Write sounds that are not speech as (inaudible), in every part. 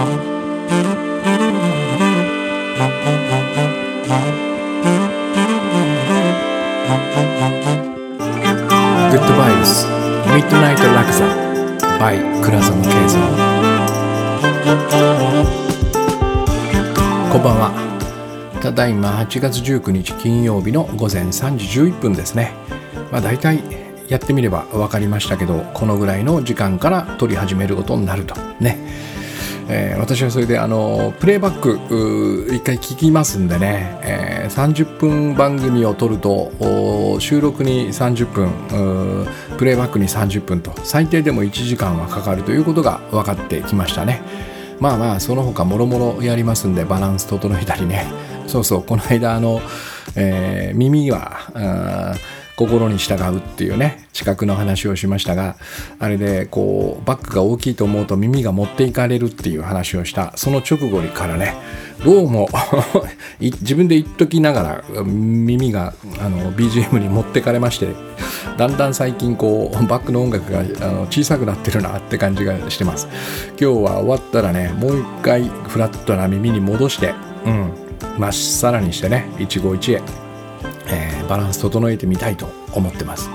グッドバイブスミッドナイトラクザ by 倉園慶三こんばんはただいま8月19日金曜日の午前3時11分ですね。まあ大体やってみれば分かりましたけどこのぐらいの時間から撮り始めることになると。ね。えー、私はそれであのプレイバック一回聞きますんでね、えー、30分番組を撮ると収録に30分プレイバックに30分と最低でも1時間はかかるということが分かってきましたね。まあまあその他もろもろやりますんでバランス整えたりね。そうそうこの間あの、えー、耳は心に従うっていうね知覚の話をしましたがあれでこうバックが大きいと思うと耳が持っていかれるっていう話をしたその直後からねどうも (laughs) 自分で言っときながら耳があの BGM に持ってかれましてだんだん最近こうバックの音楽があの小さくなってるなって感じがしてます。今日は終わったらねもう一回フラットな耳に戻してうんまっさらにしてね一期一会。えー、バランス整えてみたいと思ってます。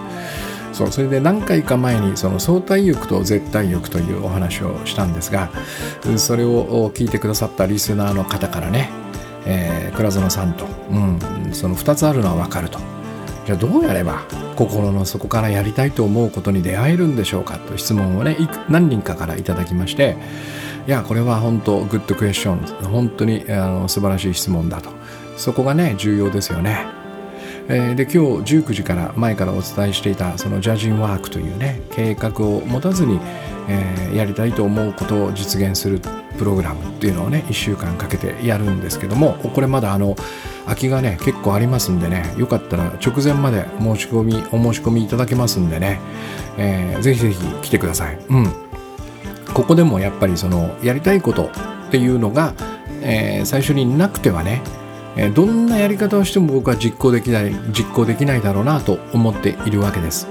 そうそれで何回か前にその相対欲と絶対欲というお話をしたんですがそれを聞いてくださったリスナーの方からね、えー、倉園さんと、うん、その2つあるのは分かるとじゃあどうやれば心の底からやりたいと思うことに出会えるんでしょうかと質問をね何人かからいただきましていやこれは本当グッドクエスチョン本当にあの素晴らしい質問だとそこがね重要ですよね。えー、で今日19時から前からお伝えしていたそのジャジンワークというね計画を持たずに、えー、やりたいと思うことを実現するプログラムっていうのをね1週間かけてやるんですけどもこれまだあの空きがね結構ありますんでねよかったら直前まで申し込みお申し込みいただけますんでね、えー、ぜひぜひ来てください。うんここでもやっぱりそのやりたいことっていうのが、えー、最初になくてはねえどんなやり方をしても僕は実行できない実行できないだろうなと思っているわけです。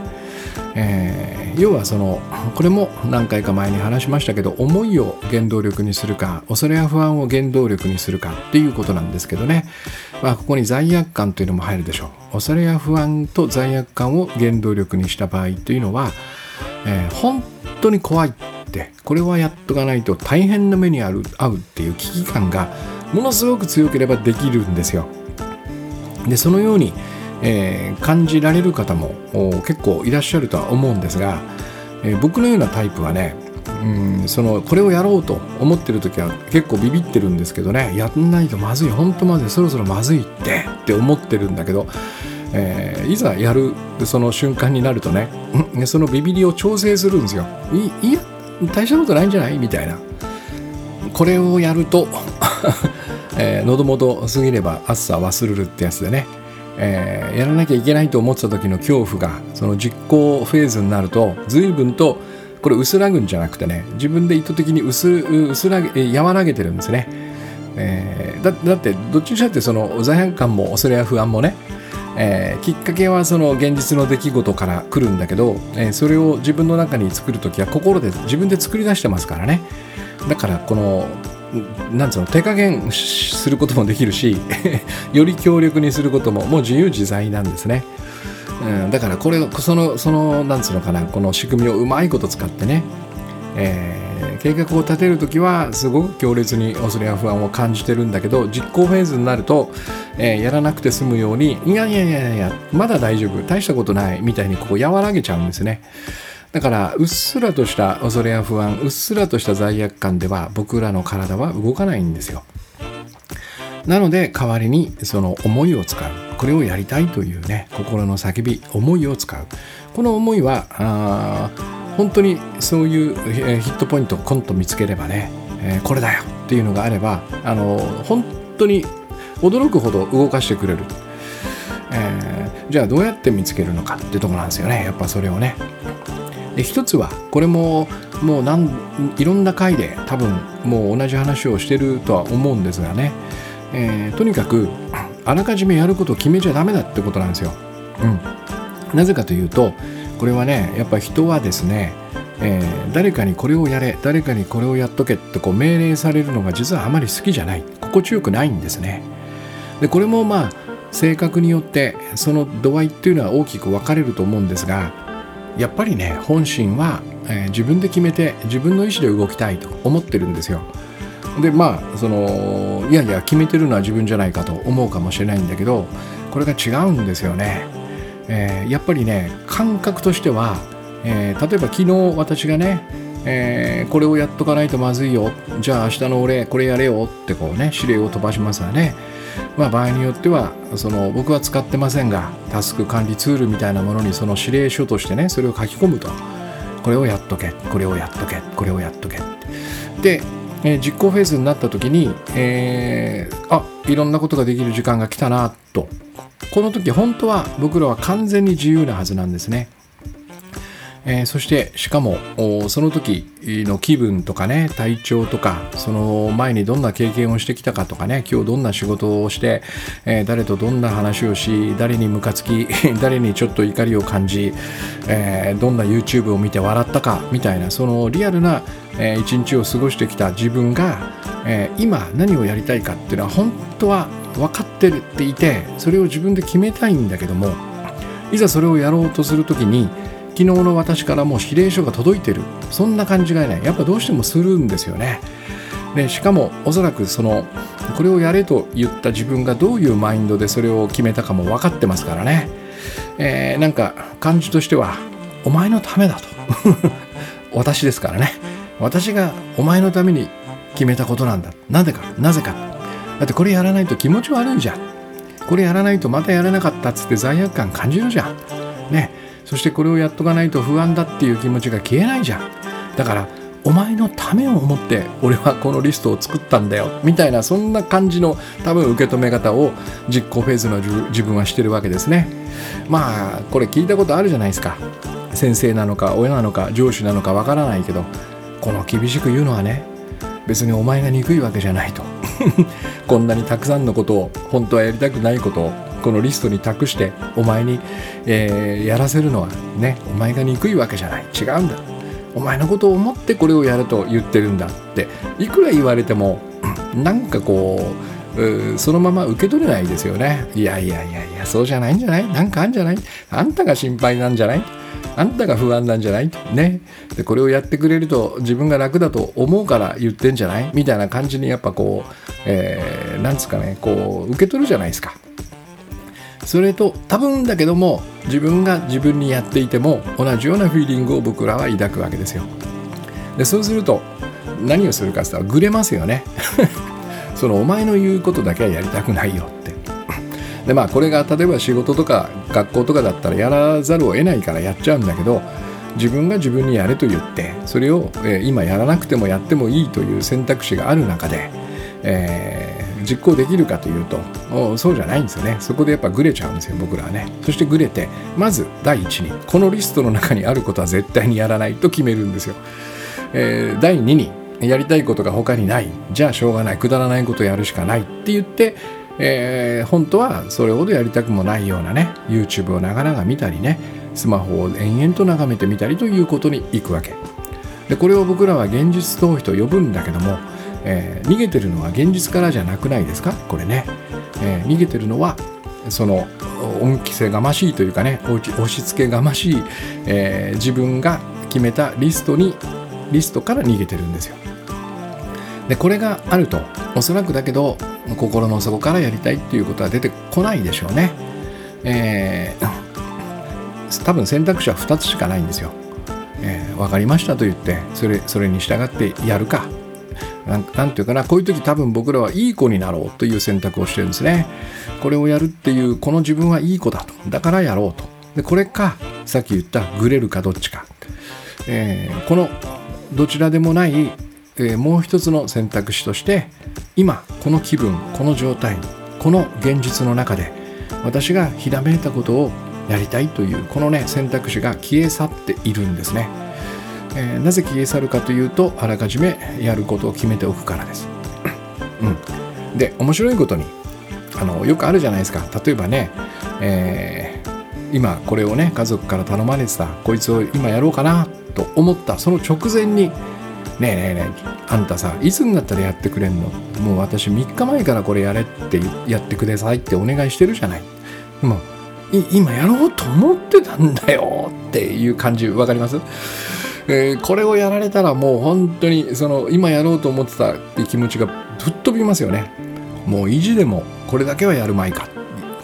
えー、要はそのこれも何回か前に話しましたけど思いを原動力にするか恐れや不安を原動力にするかっていうことなんですけどね、まあ、ここに罪悪感というのも入るでしょう恐れや不安と罪悪感を原動力にした場合というのは、えー、本当に怖いってこれはやっとかないと大変な目に遭うっていう危機感がものすごく強ければできるんですよ。でそのように、えー、感じられる方も結構いらっしゃるとは思うんですが、えー、僕のようなタイプはねうんそのこれをやろうと思ってる時は結構ビビってるんですけどねやんないとまずい本当まずいそろそろまずいってって思ってるんだけど、えー、いざやるその瞬間になるとねそのビビりを調整するんですよ。いいや大したことないんじゃない？みたいな。これをやると (laughs) えー、喉元過ぎれば暑さ忘れるってやつでね、えー、やらなきゃいけないと思ってた時の恐怖がその実行フェーズになると随分とこれ薄らぐんじゃなくてね自分で意図的に薄薄らげ和らげてるんですね、えー、だってどっちにしたってその罪悪感も恐れや不安もねえー、きっかけはその現実の出来事から来るんだけど、えー、それを自分の中に作る時は心で自分で作り出してますからね。だからこのなんつうの手加減することもできるし (laughs) より強力にすることももう自由自在なんですね、うん、だからこれそのそのなんつうのかなこの仕組みをうまいこと使ってね、えー、計画を立てる時はすごく強烈に恐れや不安を感じてるんだけど実行フェーズになると、えー、やらなくて済むようにいやいやいやいやまだ大丈夫大したことないみたいにここ和らげちゃうんですね。だからうっすらとした恐れや不安うっすらとした罪悪感では僕らの体は動かないんですよ。なので代わりにその思いを使う。これをやりたいというね心の叫び思いを使う。この思いはあ本当にそういうヒットポイントコンと見つければね、えー、これだよっていうのがあればあの本当に驚くほど動かしてくれる、えー、じゃあどうやって見つけるのかっていうとこなんですよね。やっぱそれをね。で一つはこれももうなんいろんな回で多分もう同じ話をしてるとは思うんですがね、えー、とにかくあらかじめやることを決めちゃダメだってことなんですよ。うん、なぜかというとこれはねやっぱ人はですね、えー、誰かにこれをやれ誰かにこれをやっとけってこう命令されるのが実はあまり好きじゃない。心地よくないんですね。でこれもまあ性格によってその度合いっていうのは大きく分かれると思うんですがやっぱりね本心は、えー、自分で決めて自分の意思で動きたいと思ってるんですよ。でまあそのいやいや決めてるのは自分じゃないかと思うかもしれないんだけどこれが違うんですよね、えー、やっぱりね感覚としては、えー、例えば昨日私がね、えー、これをやっとかないとまずいよ。じゃあ明日の俺これやれよってこうね指令を飛ばしますわね。まあ、場合によってはその僕は使ってませんがタスク管理ツールみたいなものにその指令書としてねそれを書き込むと。これをやっとけこれをやっとけこれをやっとけ。でえー、実行フェーズになった時に、えー、あいろんなことができる時間が来たなと。この時本当は僕らは完全に自由なはずなんですね。えー、そしてしかもその時の気分とかね体調とかその前にどんな経験をしてきたかとかね今日どんな仕事をして、えー、誰とどんな話をし誰にムカつき (laughs) 誰にちょっと怒りを感じ、えー、どんな YouTube を見て笑ったかみたいなそのリアルな、え一日を過ごしてきた自分が、え今何をやりたいかっていうのは本当は分かってるっていてそれを自分で決めたいんだけどもいざそれをやろうとする時に昨日の私からもう指令書が届いてる。そんな感じがねやっぱどうしてもするんですよね。でしかもおそらくそのこれをやれと言った自分がどういうマインドでそれを決めたかも分かってますからね、えー、なんか感じとしてはお前のためだと。(laughs) 私ですからね。私がお前のために決めたことなんだ。なぜかなぜか。だってこれやらないと気持ち悪いじゃん。これやらないとまたやれなかったっつって罪悪感感じるじゃん。ね。そしてこれをやっとかないと不安だっていう気持ちが消えないじゃん。だからお前のためを思って俺はこのリストを作ったんだよ。みたいなそんな感じの多分受け止め方を実行フェーズの自分はしてるわけですね。まあこれ聞いたことあるじゃないですか。先生なのか親なのか上司なのかわからないけどこの厳しく言うのはね別にお前が憎いわけじゃないと。(laughs) こんなにたくさんのことを本当はやりたくないことをこのリストに託してお前に、えー、やらせるのはねお前が憎いわけじゃない。違うんだ。お前のことを思ってこれをやると言ってるんだって。いくら言われてもなんかこうそのまま受け取れないですよね。いやいやいやいやそうじゃないんじゃない？なんかあんじゃない？あんたが心配なんじゃない？あんたが不安なんじゃない？ね。でこれをやってくれると自分が楽だと思うから言ってんじゃない？みたいな感じにやっぱこう、えー、なんつうかねこう受け取るじゃないですか。それと多分だけども自分が自分にやっていても同じようなフィーリングを僕らは抱くわけですよ。でそうすると何をするかって言ったらグレますよね。(laughs) そのお前の言うことだけはやりたくないよって。でまあこれが例えば仕事とか学校とかだったらやらざるを得ないからやっちゃうんだけど自分が自分にやれと言ってそれを、えー、今やらなくてもやってもいいという選択肢がある中で、え実行できるかというとそうじゃないんですよね。そこでやっぱグレちゃうんですよ僕らはね。そしてグレてまず第一にこのリストの中にあることは絶対にやらないと決めるんですよ、えー、第2にやりたいことが他にない。じゃあしょうがない。くだらないことやるしかないって言ってえー、本当はそれほどやりたくもないようなね YouTube を長々見たりねスマホを延々と眺めてみたりということに行くわけ。でこれを僕らは現実逃避と呼ぶんだけどもえー、逃げてるのは現実からじゃなくないですか？これね、えー、逃げてるのはその恩着せがましいというかね押し付けがましい、えー、自分が決めたリストにリストから逃げてるんですよ。でこれがあるとおそらくだけど心の底からやりたいっていうことは出てこないでしょうね。えー、(laughs) 多分選択肢は2つしかないんですよ、えー、分かりましたと言ってそれそれに従ってやるか。なんていうかなこういう時多分僕らはいい子になろうという選択をしてるんですね。これをやるっていうこの自分はいい子だと。だからやろうと。でこれかさっき言ったグレるかどっちか、えー、このどちらでもない、えー、もう一つの選択肢として今この気分この状態この現実の中で私がひらめいたことをやりたいというこのね選択肢が消え去っているんですね。えー、なぜ消え去るかというとあらかじめやることを決めておくからです。うん、で面白いことにあのよくあるじゃないですか。例えばね、えー、今これをね家族から頼まれてたこいつを今やろうかなと思った。その直前に「ねえねえねえあんたさいつになったらやってくれんの？もう私3日前からこれやれってやってくださいってお願いしてるじゃない」今やろうと思ってたんだよっていう感じ分かります？えー、これをやられたらもう本当にその今やろうと思ってたって気持ちが吹っ飛びますよね。もう意地でもこれだけはやるまいか。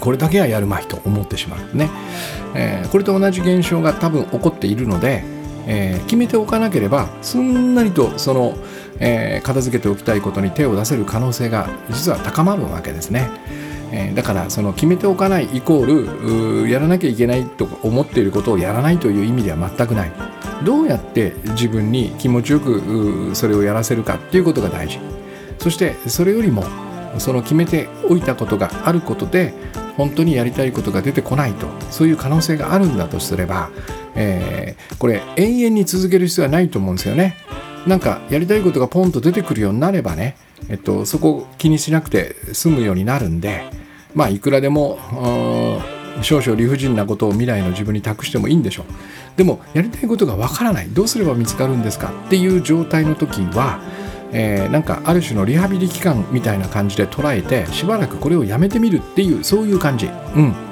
これだけはやるまいと思ってしまうね、えー、これと同じ現象が多分起こっているので、えー、決めておかなければすんなりとその、えー、片付けておきたいことに手を出せる可能性が実は高まるわけですね。えだからその決めておかないイコールやらなきゃいけないと思っていることをやらないという意味では全くない。どうやって自分に気持ちよくそれをやらせるかっていうことが大事そしてそれよりもその決めておいたことがあることで本当にやりたいことが出てこないとそういう可能性があるんだとすれば、えー、これ永遠に続ける必要はないと思うんですよね。なんかやりたいことがポンと出てくるようになればね、えっと、そこ気にしなくて済むようになるんでまあいくらでも少々理不尽なことを未来の自分に託してもいいんでしょう。でもやりたいことがわからない。どうすれば見つかるんですかっていう状態の時はえー、なんかある種のリハビリ期間みたいな感じで捉えてしばらくこれをやめてみるっていうそういう感じ。うん。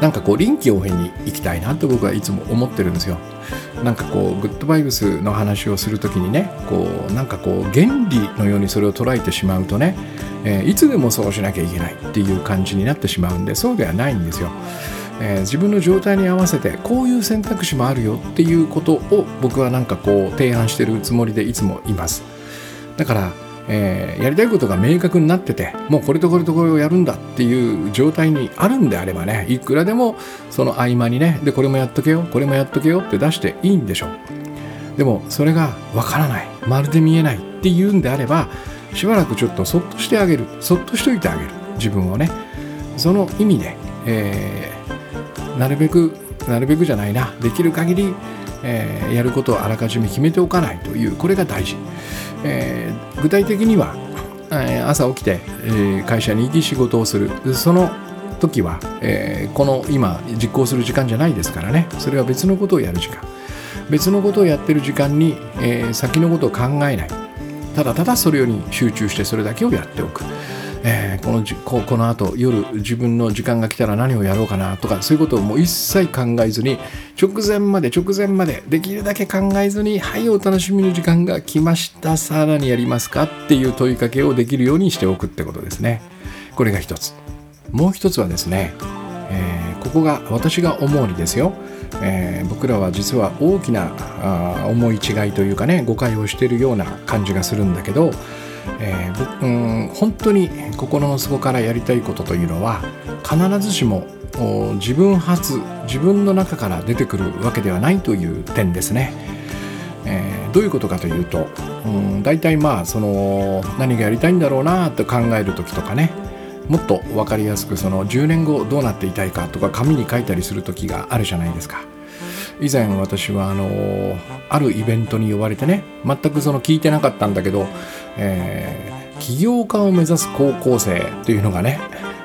なんかこう臨機応変に行きたいなと僕はいつも思ってるんですよ。なんかこうグッドバイブスの話をする時にねこうなんかこう原理のようにそれを捉えてしまうとね、えー、いつでもそうしなきゃいけないっていう感じになってしまうんでそうではないんですよ。えー、自分の状態に合わせてこういう選択肢もあるよっていうことを僕はなんかこう提案してるつもりでいつもいます。だから、えー、やりたいことが明確になっててもうこれとこれとこれをやるんだっていう状態にあるんであればねいくらでもその合間にねでこれもやっとけよこれもやっとけよって出していいんでしょう。でもそれがわからないまるで見えないっていうんであればしばらくちょっとそっとしてあげるそっとしといてあげる自分をね。その意味で、えーなるべくなるべくじゃないなできる限り、えー、やることをあらかじめ決めておかないというこれが大事、えー、具体的には、えー、朝起きて、えー、会社に行き仕事をする。その時は、え、この今実行する時間じゃないですからね。それは別のことをやる時間。別のことをやってる時間に、え、先のことを考えない。ただただそれに集中してそれだけをやっておく。えー、このじここの後夜自分の時間が来たら何をやろうかなとかそういうことをもう一切考えずに直前まで直前までできるだけ考えずにはいお楽しみの時間が来ました。さらにやりますかっていう問いかけをできるようにしておくってことですね。これが一つ。もう一つはですね、えー、ここが私が思うにですよ。えー、僕らは実は大きなあ思い違いというかね誤解をしているような感じがするんだけどえー、うん本当に心の底からやりたいことというのは必ずしも自分発自分の中から出てくるわけではないという点ですね。えー、どういうことかというと、うん、大体まあその何がやりたいんだろうなと考える時とかねもっと分かりやすくその10年後どうなっていたいかとか紙に書いたりする時があるじゃないですか。以前私はあのあるイベントに呼ばれてね全くその聞いてなかったんだけど、えー、起業家を目指す高校生というのがね、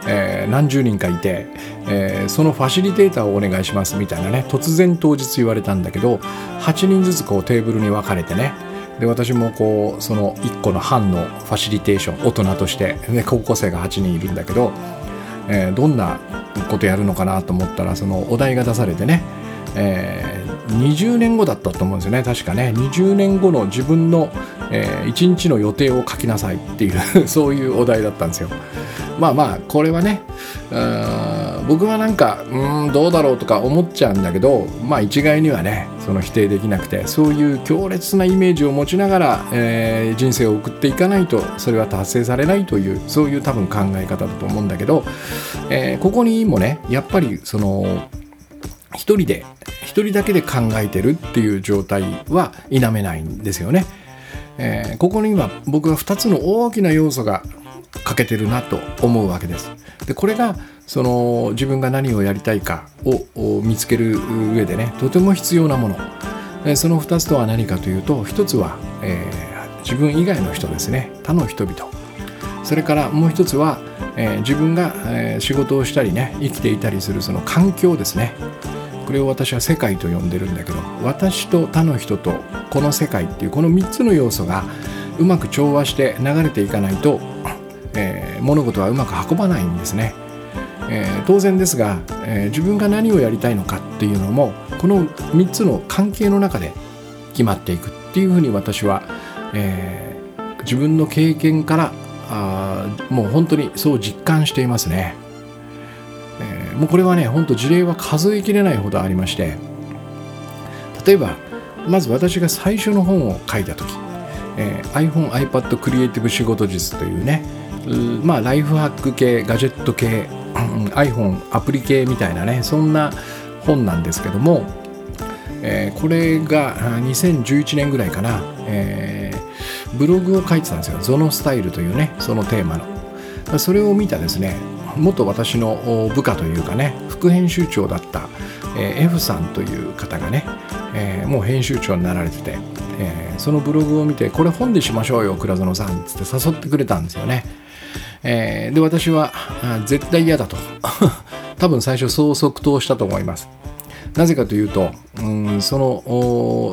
えー、何十人かいて、えー、そのファシリテーターをお願いしますみたいなね突然当日言われたんだけど8人ずつこうテーブルに分かれてねで私もこうその1個の班のファシリテーション大人として、ね、高校生が8人いるんだけど、えー、どんなことやるのかなと思ったらそのお題が出されてねえー、20年後だったと思うんですよね。確かね。20年後の自分の、えー、1日の予定を書きなさいっていう (laughs) そういうお題だったんですよ。まあまあこれはね僕はなんかうんどうだろうとか思っちゃうんだけどまあ一概にはねその否定できなくてそういう強烈なイメージを持ちながら、えー、人生を送っていかないとそれは達成されないというそういう多分考え方だと思うんだけど、えー、ここにもねやっぱりその一人で一人だけで考えてるっていう状態は否めないんですよね。えー、ここには僕は2つの大きな要素が欠けてるなと思うわけです。でこれがその自分が何をやりたいかを見つける上でねとても必要なもの。その2つとは何かというと1つは、えー、自分以外の人ですね他の人々それからもう1つは、えー、自分が、えー、仕事をしたりね生きていたりするその環境ですねこれを私は世界と呼んでるんだけど私と他の人とこの世界っていうこの3つの要素がうまく調和して流れていかないと、えー、物事はうまく運ばないんですね。えー、当然ですが、えー、自分が何をやりたいのかっていうのもこの3つの関係の中で決まっていくっていうふうに私は、えー、自分の経験からあもう本当にそう実感していますね。もうこれはね本当事例は数えきれないほどありまして例えばまず私が最初の本を書いた時、えー、iPhone、iPad クリエイティブ仕事術というねまあライフハック系ガジェット系 iPhone アプリ系みたいなねそんな本なんですけども、えー、これが2011年ぐらいかな、えー、ブログを書いてたんですよ。ゾノスタイルというねそのテーマの。それを見たですね元私の部下というかね副編集長だった、えー、F さんという方がね、えー、もう編集長になられてて、えー、そのブログを見てこれ本でしましょうよ倉園さんっつって誘ってくれたんですよね、えー、で私は絶対嫌だと。(laughs) 多分最初そう即答したと思います。なぜかというと、うん、その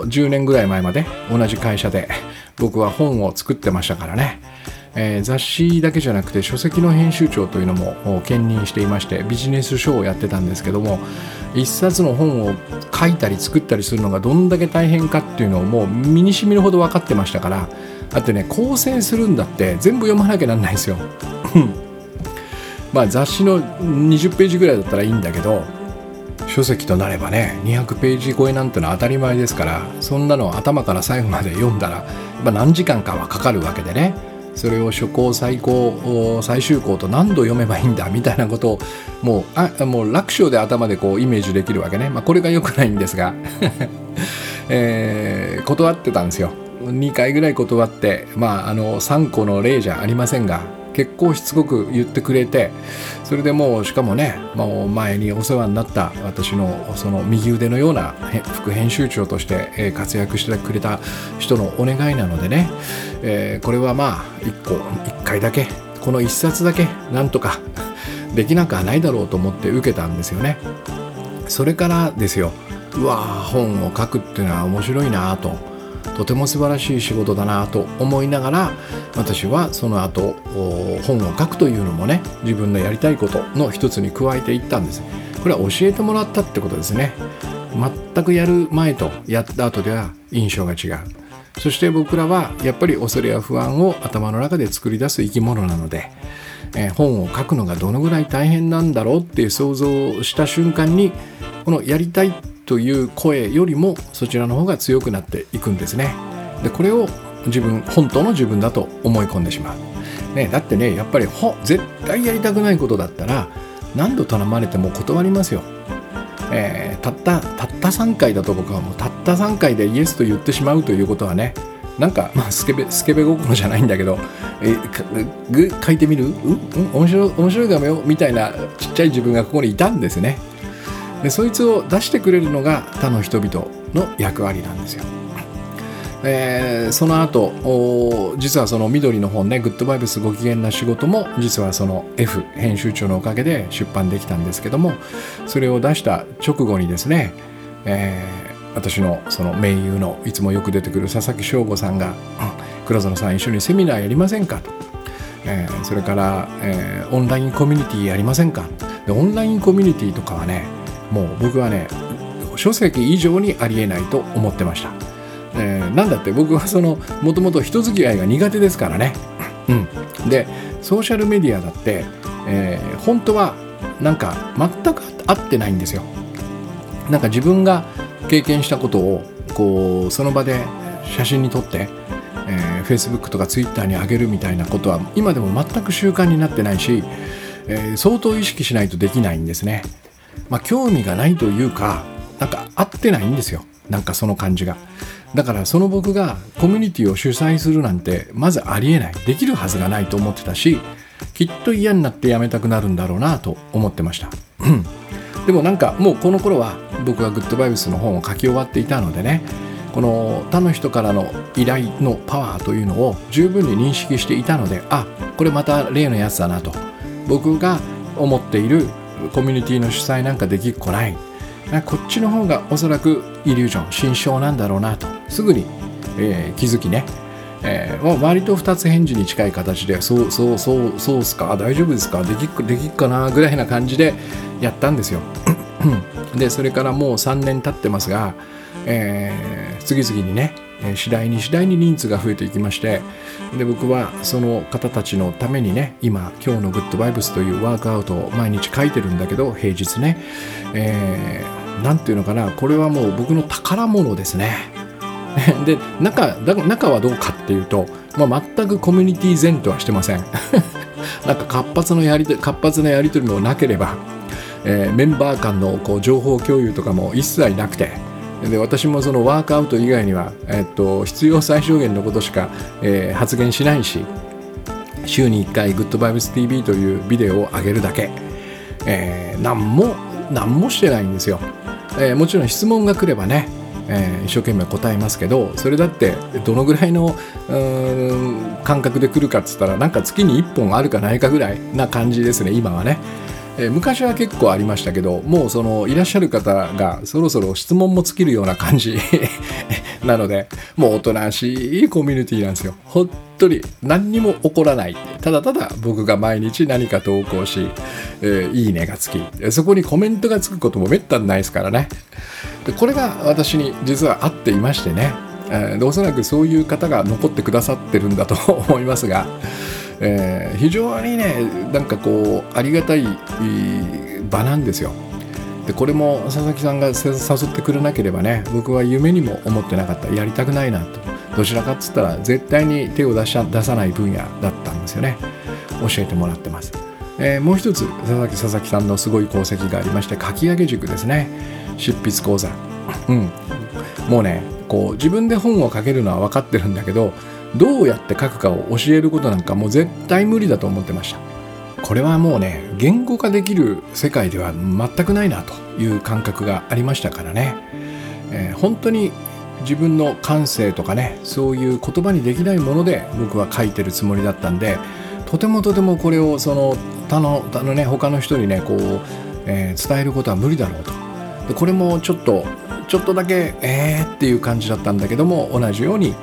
10年ぐらい前まで同じ会社で僕は本を作ってましたからね、えー、雑誌だけじゃなくて書籍の編集長というのも兼任していましてビジネス書をやってたんですけども一冊の本を書いたり作ったりするのがどんだけ大変かっていうのをもう身にしみるほど分かってましたからだってね構成するんだって全部読まなきゃなんないですよ。(laughs) まあ雑誌の20ページぐらいだったらいいんだけど書籍となればね200ページ超えなんてのは当たり前ですからそんなの頭から最後まで読んだら、まあ、何時間かはかかるわけでね。それを初稿最高最終稿と何度読めばいいんだ (laughs) みたいなことをもうあもう楽勝で頭でこうイメージできるわけね、まあ、これが良くないんですが、(laughs) えー、断ってたんですよ。2回ぐらい断ってまああの3個の例じゃありませんが。結構しつこく言ってくれてそれでもうしかもねもう前にお世話になった私のその右腕のような副編集長として活躍してくれた人のお願いなのでね、えー、これはまあ1個1回だけこの1冊だけなんとかできなくはないだろうと思って受けたんですよね。それからですようわ本を書くっていうのは面白いなと。とても素晴らしい仕事だなと思いながら私はその後本を書くというのもね自分のやりたいことの一つに加えていったんです。これは教えてもらったってことですね。全くやる前とやった後では印象が違う。そして僕らはやっぱり恐れや不安を頭の中で作り出す生き物なので、えー、本を書くのがどのぐらい大変なんだろうっていう想像した瞬間にこのやりたいってという声よりもそちらの方が強くなっていくんですね。でこれを自分本当の自分だと思い込んでしまう。ね、だってねやっぱり絶対やりたくないことだったら何度頼まれても断りますよ。えー、たったたった3回だと僕はもうたった3回でイエスと言ってしまうということはねなんか、まあ、スケベスケベ心じゃないんだけど「えぐ書いてみる？うん？面白い面白いかもよ」みたいなちっちゃい自分がここにいたんですね。でそいつを出してくれるのが他の人々の役割なんですよ。えー、その後実はその緑の本ね「グッドバイブスご機嫌な仕事」も実はその F 編集長のおかげで出版できたんですけどもそれを出した直後にですね、えー、私のその盟友のいつもよく出てくる佐々木翔吾さんが「黒園さん一緒にセミナーやりませんか?」と。えー、それから、えー、オンラインコミュニティやりませんかでオンラインコミュニティとかはねもう僕はね書籍以上にありえないと思ってました、えー、なんだって僕はそのもともと人付き合いが苦手ですからね、うん、でソーシャルメディアだって、えー、本当はなんか全く合ってないんですよ。なんか自分が経験したことをこうその場で写真に撮って、えー、Facebook とか Twitter に上げるみたいなことは今でも全く習慣になってないし、えー、相当意識しないとできないんですね。まあ、興味がないというかなんか合ってないんですよ。なんかその感じが。だからその僕がコミュニティを主催するなんてまずありえない。できるはずがないと思ってたしきっと嫌になってやめたくなるんだろうなと思ってました。でもなんかもうこの頃は僕はグッドバイブスの本を書き終わっていたのでねこの他の人からの依頼のパワーというのを十分に認識していたのであこれまた例のやつだなと僕が思っているコミュニティの主催なんかできっこない、こっちの方がおそらくイリュージョン新章なんだろうなと。すぐに、えー、気づきね、えー、割と2つ返事に近い形でそうそうそうそうっすか？大丈夫ですか？できっできっかなぐらいな感じでやったんですよ。でそれからもう3年経ってますが、えー、次々にねえ次第に次第に人数が増えていきましてで僕はその方たちのためにね今今日のグッドバイブスというワークアウトを毎日書いてるんだけど平日ね、えー、ていうのかなこれはもう僕の宝物ですね。(laughs) で中中はどうかっていうと、まあ、全くコミュニティ前とはしてません。(laughs) なんか活発のやり活発なやり取りもなければ、えー、メンバー間のこう情報共有とかも一切なくてで私もそのワークアウト以外には、えっと、必要最小限のことしか、えー、発言しないし週に1回 GoodVibesTV というビデオを上げるだけ、えー、何も何もしてないんですよ、えー、もちろん質問が来ればね、えー、一生懸命答えますけどそれだってどのぐらいの感覚で来るかっつったらなんか月に1本あるかないかぐらいな感じですね今はね。え、昔は結構ありましたけどもうそのいらっしゃる方がそろそろ質問も尽きるような感じ (laughs) なのでもうおとなしいコミュニティなんですよ。本当に何にも起こらない。ただただ僕が毎日何か投稿し、えー、いいねがつき。そこにコメントがつくこともめったにないですからね。でこれが私に実は合っていましてね、えー、おそらくそういう方が残ってくださってるんだと思いますがえー、非常にねなんかこうありがたい場なんですよ。でこれも佐々木さんが誘ってくれなければね僕は夢にも思ってなかった。やりたくないなと。どちらかっつったら絶対に手を出し出さない分野だったんですよね。教えてもらってます、えー、もう一つ佐々木佐々木さんのすごい功績がありまして書き上げ塾ですね。執筆講座。うん。もうねこう自分で本を書けるのは分かってるんだけどどうやって書くかを教えることなんかもう絶対無理だと思ってました。これはもうね言語化できる世界では全くないなという感覚がありましたからね、えー、本当に自分の感性とかねそういう言葉にできないもので僕は書いてるつもりだったんでとてもとてもこれをその他の他のね他の人にねこう、えー、伝えることは無理だろうと。でこれもちょっとちょっとだけえーっていう感じだったんだけども同じように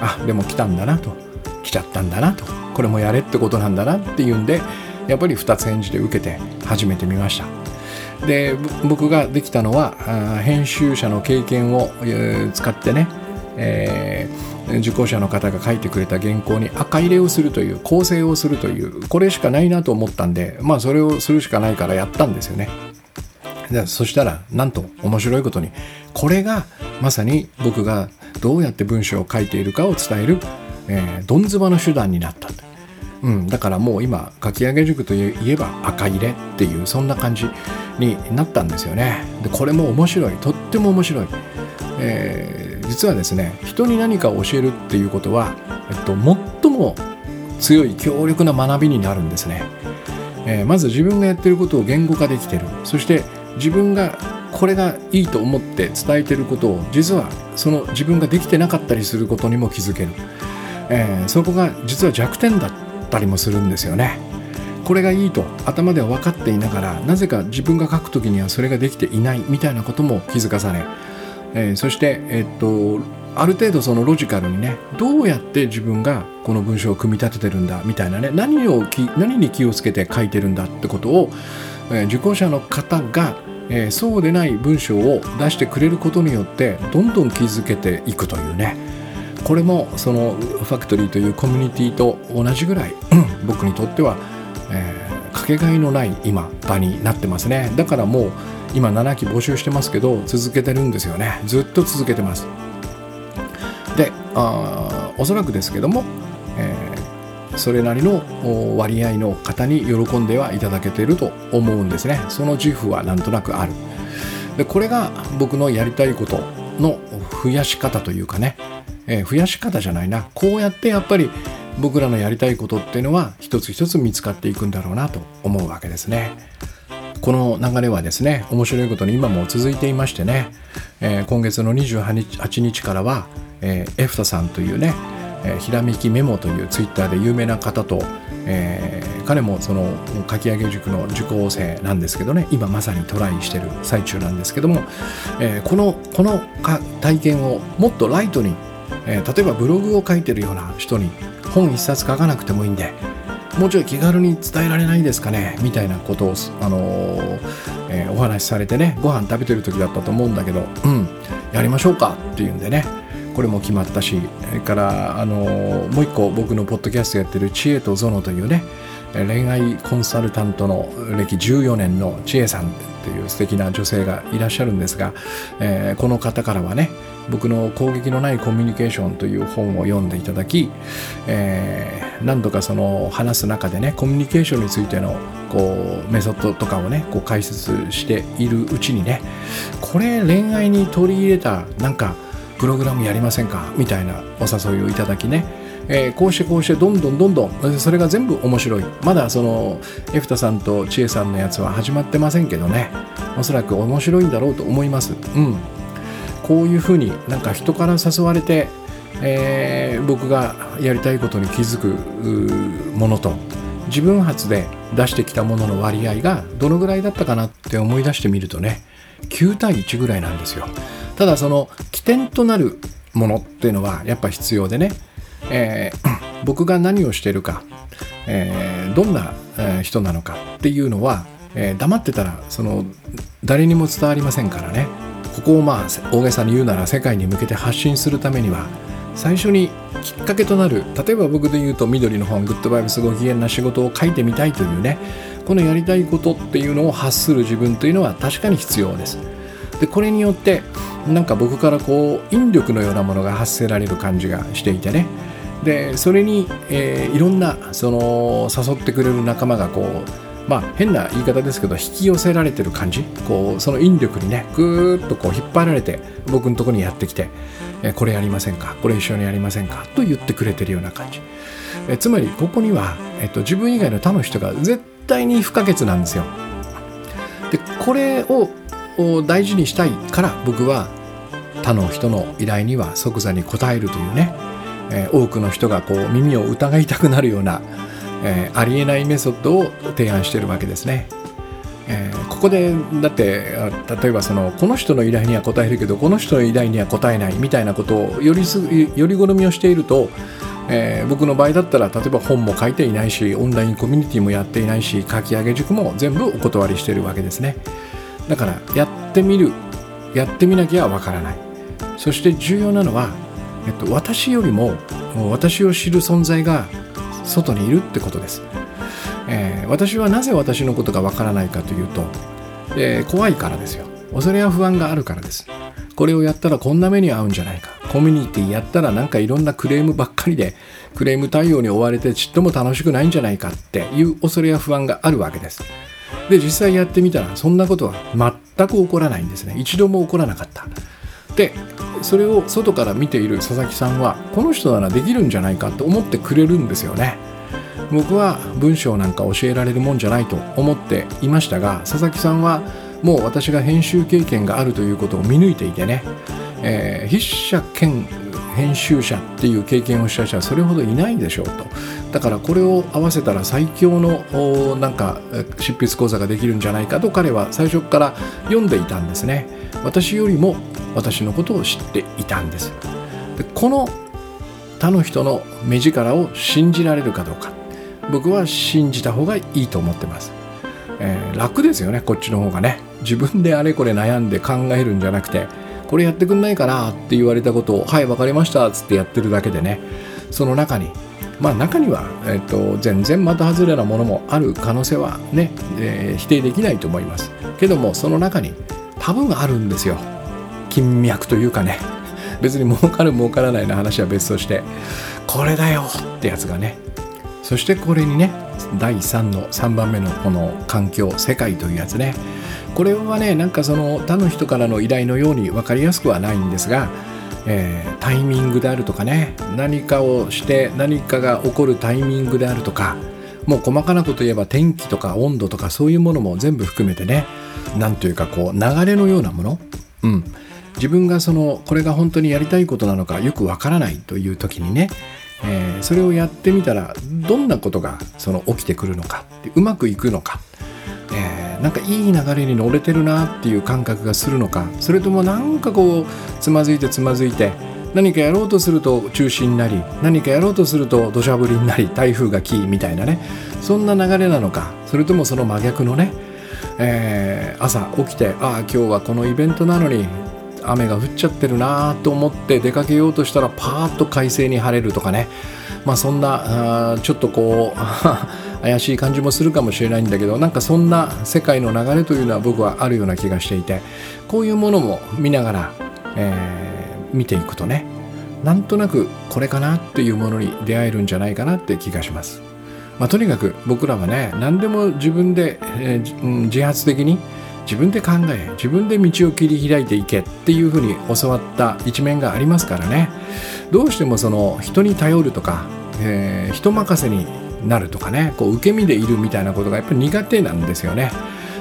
あでも来たんだなと。来ちゃったんだなと。これもやれってことなんだなっていうんでやっぱり2つ返事で受けて始めてみました。で僕ができたのは編集者の経験をえ使ってね、えー、受講者の方が書いてくれた原稿に赤入れをするという構成をするというこれしかないなと思ったんでまあそれをするしかないからやったんですよね。でそしたらなんと面白いことにこれがまさに僕がどうやって文章を書いているかを伝える、えー、どんずばの手段になったうん、だからもう今書き上げ塾といえば赤入れっていうそんな感じになったんですよね。でこれも面白い。とっても面白い、えー、実はですね人に何かを教えるっていうことは、えっと、最も強い強力な学びになるんですね、えー、まず自分がやってることを言語化できてる。そして自分がこれがいいと思って伝えてることを実はその自分ができてなかったりすることにも気づける、えー、そこが実は弱点だったりもするんですよね。これがいいと頭では分かっていながらなぜか自分が書く時にはそれができていないみたいなことも気づかされ、えー、そして、えー、っとある程度そのロジカルにねどうやって自分がこの文章を組み立ててるんだみたいなね何を何に気をつけて書いてるんだってことを、えー、受講者の方がえー、そうでない文章を出してくれることによってどんどん気づけていくというね。これもそのファクトリーというコミュニティと同じぐらい僕にとっては、えー、かけがえのない今場になってますね。だからもう今7期募集してますけど続けてるんですよね。ずっと続けてます。であおそらくですけども、それなりの割合の方に喜んではいただけていると思うんですね。その自負はなんとなくある。でこれが僕のやりたいことの増やし方というかね、えー、増やし方じゃないな。こうやってやっぱり僕らのやりたいことっていうのは一つ一つ見つかっていくんだろうなと思うわけですね。この流れはですね面白いことに今も続いていましてね、えー、今月の28日からは、えー、エフタさんというねえー、ひらめきメモというツイッターで有名な方と、えー、彼もそのかき上げ塾の受講生なんですけどね。今まさにトライしてる最中なんですけども、えー、このこの体験をもっとライトに、え、例えばブログを書いてるような人に本一冊書かなくてもいいんでもうちょい気軽に伝えられないですかね？みたいなことを、あの、え、お話しされてねご飯食べてる時だったと思うんだけどうんやりましょうか？っていうんでね。これも決まったしそれから、あの、もう一個僕のポッドキャストやってる「知恵とゾノ」というね恋愛コンサルタントの歴14年の千恵さんっていう素敵な女性がいらっしゃるんですが、えー、この方からはね僕の攻撃のないコミュニケーションという本を読んでいただき、えー、何度かその話す中でねコミュニケーションについてのこうメソッドとかをねこう解説しているうちにねこれ恋愛に取り入れたなんかプログラムやりませんか？みたいなお誘いをいただきね。えー、こうしてこうしてどんどんどんどん。それが全部面白い。まだそのエフタさんと千恵さんのやつは始まってませんけどね。おそらく面白いんだろうと思います。うん。こういうふうになんか人から誘われて、えー、僕がやりたいことに気づくものと。自分発で出してきたものの割合がどのぐらいだったかなって思い出してみるとね9対1ぐらいなんですよ。ただその起点となるものっていうのはやっぱ必要でね、えー、僕が何をしてるか、えー、どんな人なのかっていうのは、えー、黙ってたらその誰にも伝わりませんからねここをまあ大げさに言うなら世界に向けて発信するためには最初にきっかけとなる例えば僕で言うと緑の本「グッドバイブスご機嫌な仕事」を書いてみたいというねこのやりたいことっていうのを発する自分というのは確かに必要です。でこれによってなんか僕からこう引力のようなものが発せられる感じがしていてね。でそれに、えー、いろんなその誘ってくれる仲間がこうまあ変な言い方ですけど引き寄せられてる感じ。こうその引力にねぐーっとこう引っ張られて僕のとこにやってきて、えこれやりませんか？これ一緒にやりませんか？と言ってくれてるような感じ、えつまりここには、えっと、自分以外の他の人が絶対に不可欠なんですよ。でこれをを大事にしたいから僕は他の人の依頼には即座に応えるというね、えー、多くの人がこう耳を疑いたくなるようなえー、ありえないメソッドを提案してるわけですね。えー、ここでだって例えばそのこの人の依頼には答えるけどこの人の依頼には答えないみたいなことをよりすより好みをしていると、えー、僕の場合だったら例えば本も書いていないしオンラインコミュニティもやっていないし書き上げ塾も全部お断りしてるわけですねだからやってみるやってみなきゃわからない。そして重要なのは、えっと、私よりも私を知る存在が外にいるってことです、えー、私はなぜ私のことがわからないかというと、えー、怖いからですよ。恐れや不安があるからです。これをやったらこんな目に遭うんじゃないか。コミュニティやったらなんかいろんなクレームばっかりでクレーム対応に追われてちっとも楽しくないんじゃないかっていう恐れや不安があるわけです。で実際やってみたらそんなことは全く起こらないんですね。一度も起こらなかった。でそれを外から見ている佐々木さんはこの人ならできるんじゃないかと思ってくれるんですよね。僕は文章なんか教えられるもんじゃないと思っていましたが佐々木さんはもう私が編集経験があるということを見抜いていてね、えー、筆者兼編集者っていう経験をした人はそれほどいないでしょうと。だからこれを合わせたら最強のなんか執筆講座ができるんじゃないかと彼は最初から読んでいたんですね。私よりも私のことを知っていたんです。でこの他の人の目力を信じられるかどうか。僕は信じた方がいいと思ってます、えー、楽ですよねこっちの方がね。自分であれこれ悩んで考えるんじゃなくてこれやってくんないかなって言われたことをはい分かりましたっつってやってるだけでね。その中にまあ中には、えーと、全然的外れなものもある可能性はね、えー、否定できないと思います。けどもその中に多分あるんですよ。金脈というかね。別に儲かる儲からないの話は別として。これだよってやつがね。そしてこれにね第3の3番目のこの環境世界というやつね。これはねなんかその他の人からの依頼のように分かりやすくはないんですが、えー、タイミングであるとかね何かをして何かが起こるタイミングであるとかもう細かなこと言えば天気とか温度とかそういうものも全部含めてね何というかこう流れのようなもの、うん、自分がそのこれが本当にやりたいことなのかよくわからないという時にね、えー、それをやってみたらどんなことがその起きてくるのかうまくいくのか、えー、なんかいい流れに乗れてるなっていう感覚がするのか。それともなんかこうつまずいてつまずいて何かやろうとすると中止になり何かやろうとすると土砂降りになり台風が来みたいなね。そんな流れなのか。それともその真逆のね、えー、朝起きてああ今日はこのイベントなのに雨が降っちゃってるなと思って出かけようとしたらパーッと快晴に晴れるとかね。まあそんなあちょっとこう (laughs) 怪しい感じもするかもしれないんだけどなんかそんな世界の流れというのは僕はあるような気がしていてこういうものも見ながら、えー、見ていくとねなんとなくこれかなっていうものに出会えるんじゃないかなって気がします。まあ、とにかく僕らはね何でも自分で、えー、自発的に自分で考え自分で道を切り開いていけっていうふうに教わった一面がありますからねどうしてもその人に頼るとか、えー、人任せになるとかねこう受け身でいるみたいなことがやっぱり苦手なんですよね。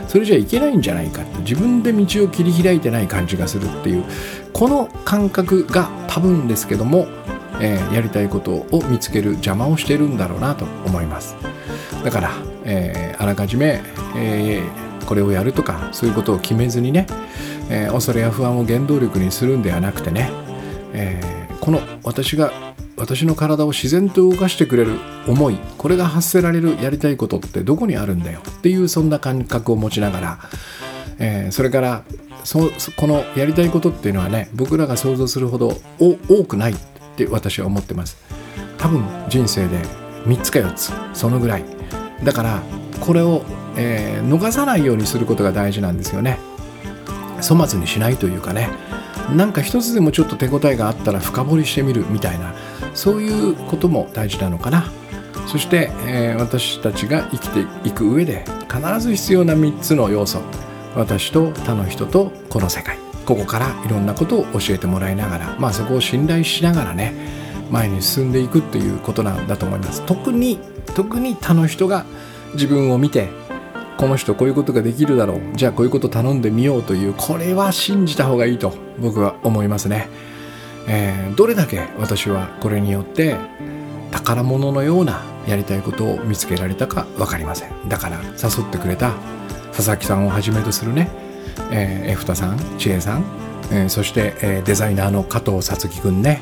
それじゃいけないんじゃないかって自分で道を切り開いてない感じがするっていうこの感覚が多分ですけども、えー、やりたいことを見つける邪魔をしてるんだろうなと思いますだから、えー、あらかじめ、えー、これをやるとかそういうことを決めずにね、え恐れや不安を原動力にするんではなくてね、えこの私が私の体を自然と動かしてくれる思いこれが発せられるやりたいことってどこにあるんだよっていうそんな感覚を持ちながら、えー、それからそこのやりたいことっていうのはね僕らが想像するほど多くないって私は思ってます。多分人生で3つか4つそのぐらい。だからこれを、えー、逃さないようにすることが大事なんですよね。粗末にしないというかね。なんか一つでもちょっと手応えがあったら深掘りしてみるみたいなそういうことも大事なのかな。そして、えー、私たちが生きていく上で必ず必要な3つの要素私と他の人とこの世界。ここからいろんなことを教えてもらいながらまあそこを信頼しながらね前に進んでいくっていうことなんだと思います。特に特に他の人が自分を見てこの人こういうことができるだろう。じゃあこういうこと頼んでみようというこれは信じた方がいいと僕は思いますね、えー、どれだけ私はこれによって宝物のようなやりたいことを見つけられたか分かりません。だから誘ってくれた佐々木さんをはじめとするね、えー、エフタさん千恵さん、えー、そして、えー、デザイナーの加藤さつきくんね、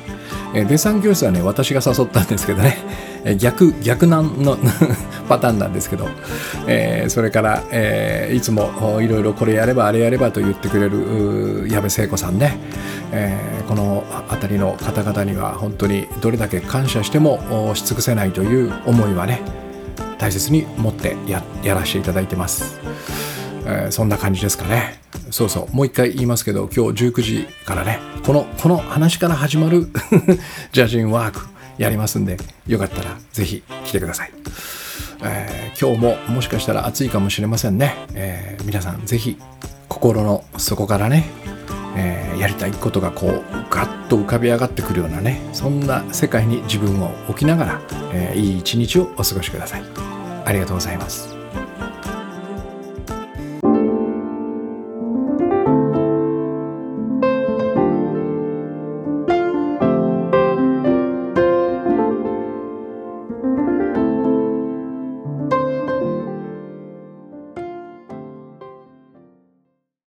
えー、デッサン教室はね私が誘ったんですけどね。逆逆難の (laughs) パターンなんですけど、えー、それから、えー、いつもいろいろこれやればあれやればと言ってくれる矢部聖子さんね、えー、この辺りの方々には本当にどれだけ感謝してもし尽くせないという思いはね大切に持ってやらせていただいてます、えー、そんな感じですかね。そうそう。もう一回言いますけど今日19時からねこのこの話から始まる (laughs) ジャジンワーク。やりますんでよかったらぜひ来てください、えー、今日ももしかしたら暑いかもしれませんね、えー、皆さんぜひ心の底からね、えー、やりたいことがこうガッと浮かび上がってくるようなねそんな世界に自分を置きながら、えいい一日をお過ごしください。ありがとうございます。